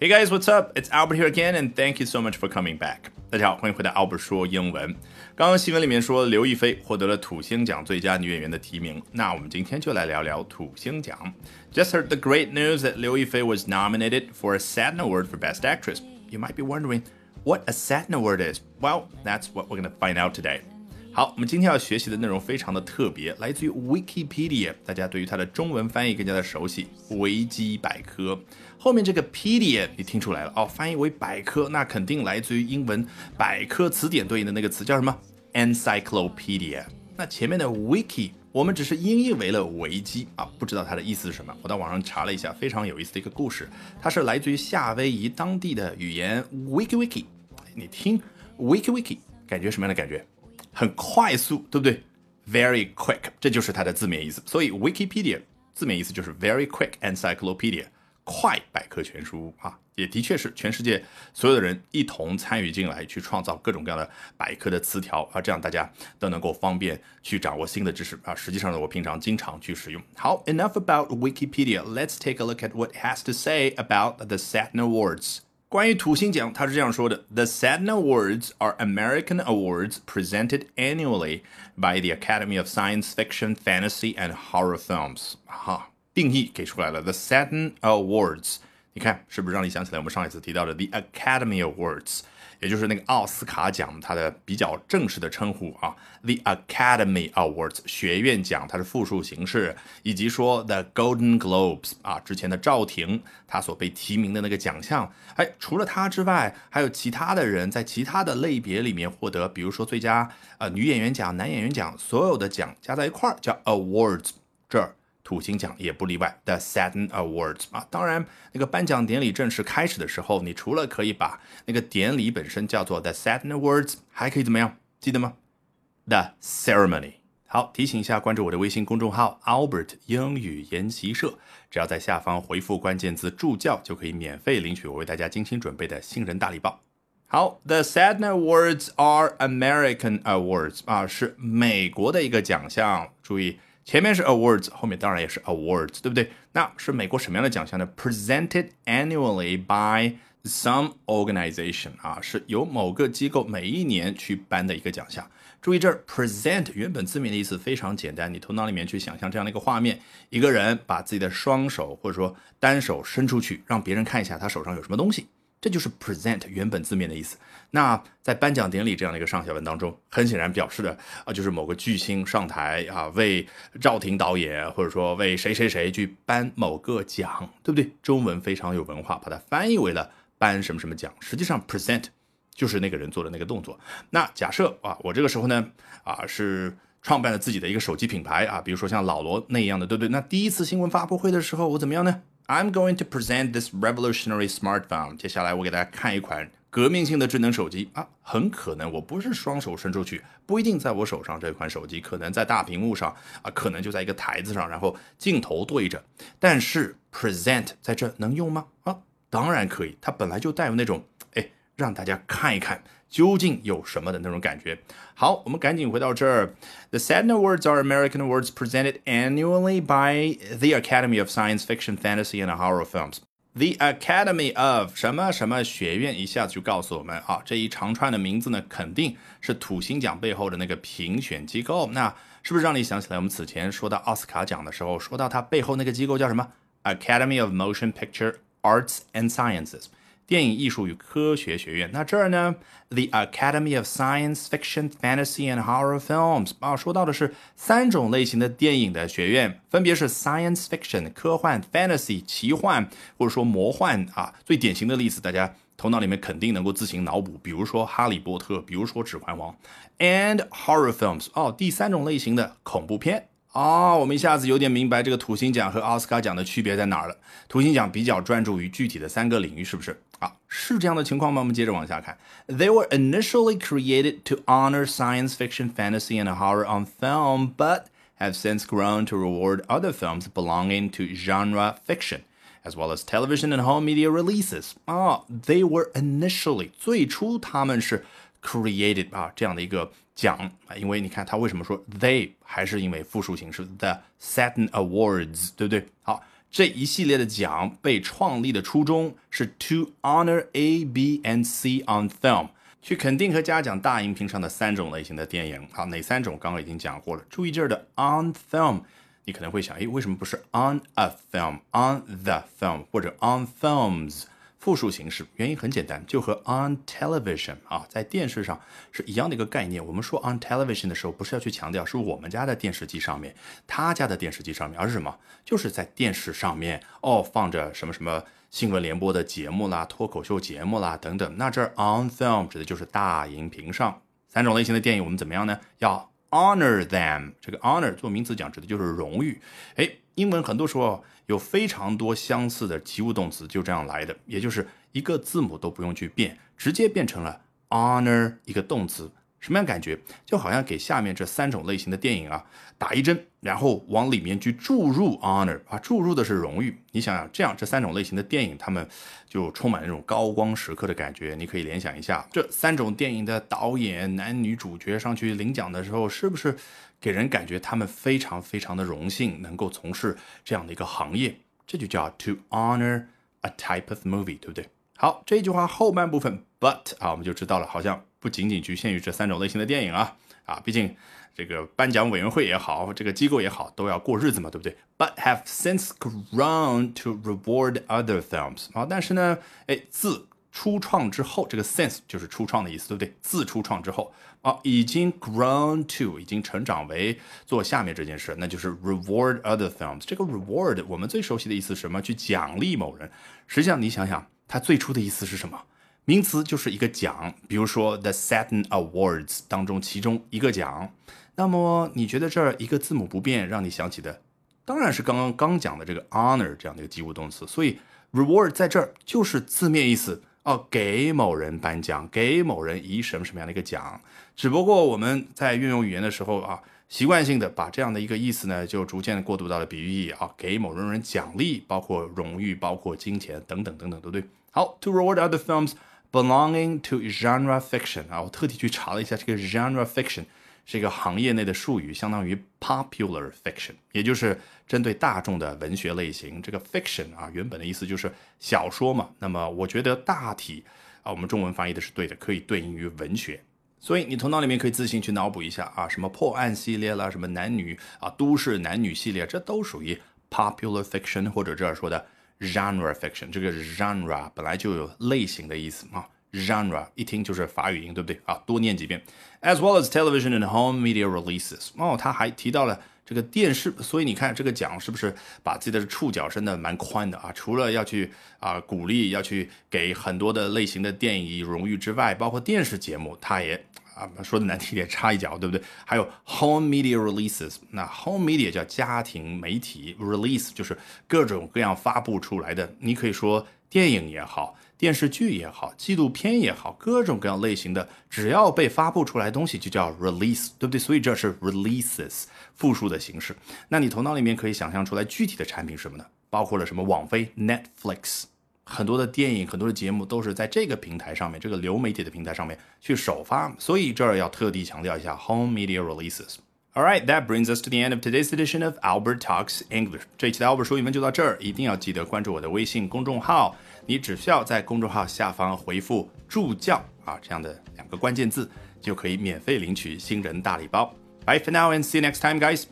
Hey guys, what's up? It's Albert here again, and thank you so much for coming back. 大家好，欢迎回到 Albert 说英文。刚刚新闻里面说刘亦菲获得了土星奖最佳女演员的提名，那我们今天就来聊聊土星奖。Just heard the great news that Liu Yifei was nominated for a Saturn Award for Best Actress. You might be wondering what a Saturn Award is. Well, that's what we're going to find out today. 好，我们今天要学习的内容非常的特别，来自于 Wikipedia，大家对于它的中文翻译更加的熟悉，维基百科。后面这个 pedia 你听出来了哦，翻译为百科，那肯定来自于英文百科词典对应的那个词叫什么 encyclopedia。那前面的 wiki 我们只是音译为了维基啊，不知道它的意思是什么。我到网上查了一下，非常有意思的一个故事，它是来自于夏威夷当地的语言 wiki wiki。你听 wiki wiki，感觉什么样的感觉？很快速，对不对？Very quick，这就是它的字面意思。所以 Wikipedia 字面意思就是 very quick encyclopedia，快百科全书啊，也的确是全世界所有的人一同参与进来，去创造各种各样的百科的词条啊，这样大家都能够方便去掌握新的知识啊。实际上呢，我平常经常去使用。好，enough about Wikipedia，let's take a look at what has to say about the Saturn Awards。关于土星奖，他是这样说的：The Saturn Awards are American awards presented annually by the Academy of Science Fiction, Fantasy and Horror Films。哈，定义给出来了，The Saturn Awards，你看是不是让你想起来我们上一次提到的 The Academy Awards？ 也就是那个奥斯卡奖，它的比较正式的称呼啊，The Academy Awards 学院奖，它是复数形式，以及说 The Golden Globes 啊，之前的赵婷她所被提名的那个奖项，哎，除了她之外，还有其他的人在其他的类别里面获得，比如说最佳呃女演员奖、男演员奖，所有的奖加在一块儿叫 Awards 这儿。土星奖也不例外，The Saturn Awards 啊，当然那个颁奖典礼正式开始的时候，你除了可以把那个典礼本身叫做 The Saturn Awards，还可以怎么样？记得吗？The ceremony。好，提醒一下，关注我的微信公众号 Albert 英语研习社，只要在下方回复关键字助教，就可以免费领取我为大家精心准备的新人大礼包。好，The Saturn Awards are American awards 啊，是美国的一个奖项，注意。前面是 awards，后面当然也是 awards，对不对？那是美国什么样的奖项呢？Presented annually by some organization 啊，是由某个机构每一年去颁的一个奖项。注意这儿 present 原本字面的意思非常简单，你头脑里面去想象这样的一个画面：一个人把自己的双手或者说单手伸出去，让别人看一下他手上有什么东西。这就是 present 原本字面的意思。那在颁奖典礼这样的一个上下文当中，很显然表示的啊，就是某个巨星上台啊，为赵婷导演或者说为谁谁谁去颁某个奖，对不对？中文非常有文化，把它翻译为了颁什么什么奖。实际上 present 就是那个人做的那个动作。那假设啊，我这个时候呢啊是创办了自己的一个手机品牌啊，比如说像老罗那样的，对不对？那第一次新闻发布会的时候，我怎么样呢？I'm going to present this revolutionary smartphone。接下来我给大家看一款革命性的智能手机啊，很可能我不是双手伸出去，不一定在我手上这款手机，可能在大屏幕上啊，可能就在一个台子上，然后镜头对着。但是 present 在这能用吗？啊，当然可以，它本来就带有那种哎，让大家看一看。究竟有什么的那种感觉？好，我们赶紧回到这儿。The Saturn Awards are American awards presented annually by the Academy of Science Fiction, Fantasy and Horror Films. The Academy of 什么什么学院，一下子就告诉我们啊，这一长串的名字呢，肯定是土星奖背后的那个评选机构。那是不是让你想起来我们此前说到奥斯卡奖的时候，说到它背后那个机构叫什么？Academy of Motion Picture Arts and Sciences。 电影艺术与科学学院。那这儿呢，The Academy of Science Fiction, Fantasy and Horror Films 啊，说到的是三种类型的电影的学院，分别是 Science Fiction 科幻、Fantasy 奇幻或者说魔幻啊。最典型的例子，大家头脑里面肯定能够自行脑补，比如说《哈利波特》，比如说《指环王》，and Horror Films 哦，第三种类型的恐怖片。哦，我们一下子有点明白这个土星奖和奥斯卡奖的区别在哪儿了。土星奖比较专注于具体的三个领域，是不是啊？是这样的情况吗？我们接着往下看。They were initially created to honor science fiction, fantasy, and horror on film, but have since grown to reward other films belonging to genre fiction, as well as television and home media releases. 啊，They were initially 最初他们是 created 啊这样的一个。奖啊，因为你看他为什么说 they 还是因为复数形式 the Saturn Awards，对不对？好，这一系列的奖被创立的初衷是 to honor A, B and C on film，去肯定和嘉奖大荧屏上的三种类型的电影。好，哪三种？刚刚已经讲过了。注意这儿的 on film，你可能会想，诶，为什么不是 on a film，on the film 或者 on films？复数形式，原因很简单，就和 on television 啊，在电视上是一样的一个概念。我们说 on television 的时候，不是要去强调是我们家的电视机上面，他家的电视机上面，而是什么？就是在电视上面哦，放着什么什么新闻联播的节目啦、脱口秀节目啦等等。那这儿 on film 指的就是大荧屏上三种类型的电影，我们怎么样呢？要 honor them。这个 honor 做名词讲，指的就是荣誉。哎，英文很多时候。有非常多相似的及物动词就这样来的，也就是一个字母都不用去变，直接变成了 honor 一个动词。什么样感觉？就好像给下面这三种类型的电影啊打一针，然后往里面去注入 honor 啊，注入的是荣誉。你想想，这样这三种类型的电影，他们就充满那种高光时刻的感觉。你可以联想一下，这三种电影的导演、男女主角上去领奖的时候，是不是给人感觉他们非常非常的荣幸能够从事这样的一个行业？这就叫 to honor a type of movie，对不对？好，这句话后半部分，but 啊，我们就知道了，好像。不仅仅局限于这三种类型的电影啊啊，毕竟这个颁奖委员会也好，这个机构也好，都要过日子嘛，对不对？But have since grown to reward other films 啊，但是呢，哎，自初创之后，这个 since 就是初创的意思，对不对？自初创之后啊，已经 grown to 已经成长为做下面这件事，那就是 reward other films。这个 reward 我们最熟悉的意思是什么？去奖励某人。实际上，你想想，它最初的意思是什么？名词就是一个奖，比如说 The Saturn Awards 当中其中一个奖。那么你觉得这儿一个字母不变，让你想起的当然是刚刚刚讲的这个 honor 这样的一个及物动词。所以 reward 在这儿就是字面意思哦，给某人颁奖，给某人以什么什么样的一个奖。只不过我们在运用语言的时候啊，习惯性的把这样的一个意思呢，就逐渐过渡到了比喻意啊，给某人人奖励，包括荣誉，包括金钱等等等等，对不对？好，to reward other films。Belonging to genre fiction 啊，我特地去查了一下，这个 genre fiction 是一个行业内的术语，相当于 popular fiction，也就是针对大众的文学类型。这个 fiction 啊，原本的意思就是小说嘛。那么我觉得大体啊，我们中文翻译的是对的，可以对应于文学。所以你头脑里面可以自行去脑补一下啊，什么破案系列啦，什么男女啊，都市男女系列，这都属于 popular fiction，或者这儿说的。Genre fiction 这个 genre 本来就有类型的意思嘛，genre 一听就是法语音，对不对啊？多念几遍，as well as television and home media releases。哦，他还提到了这个电视，所以你看这个奖是不是把自己的触角伸得蛮宽的啊？除了要去啊鼓励，要去给很多的类型的电影荣誉之外，包括电视节目，他也。啊，说的难听点，插一脚，对不对？还有 home media releases，那 home media 叫家庭媒体，release 就是各种各样发布出来的。你可以说电影也好，电视剧也好，纪录片也好，各种各样类型的，只要被发布出来东西就叫 release，对不对？所以这是 releases 复数的形式。那你头脑里面可以想象出来具体的产品什么呢？包括了什么？网飞 Netflix。很多的电影，很多的节目都是在这个平台上面，这个流媒体的平台上面去首发，所以这儿要特地强调一下 home media releases。All right, that brings us to the end of today's edition of Albert Talks English。这一期的 Albert 说英文就到这儿，一定要记得关注我的微信公众号，你只需要在公众号下方回复助教啊这样的两个关键字，就可以免费领取新人大礼包。Bye for now and see you next time, guys.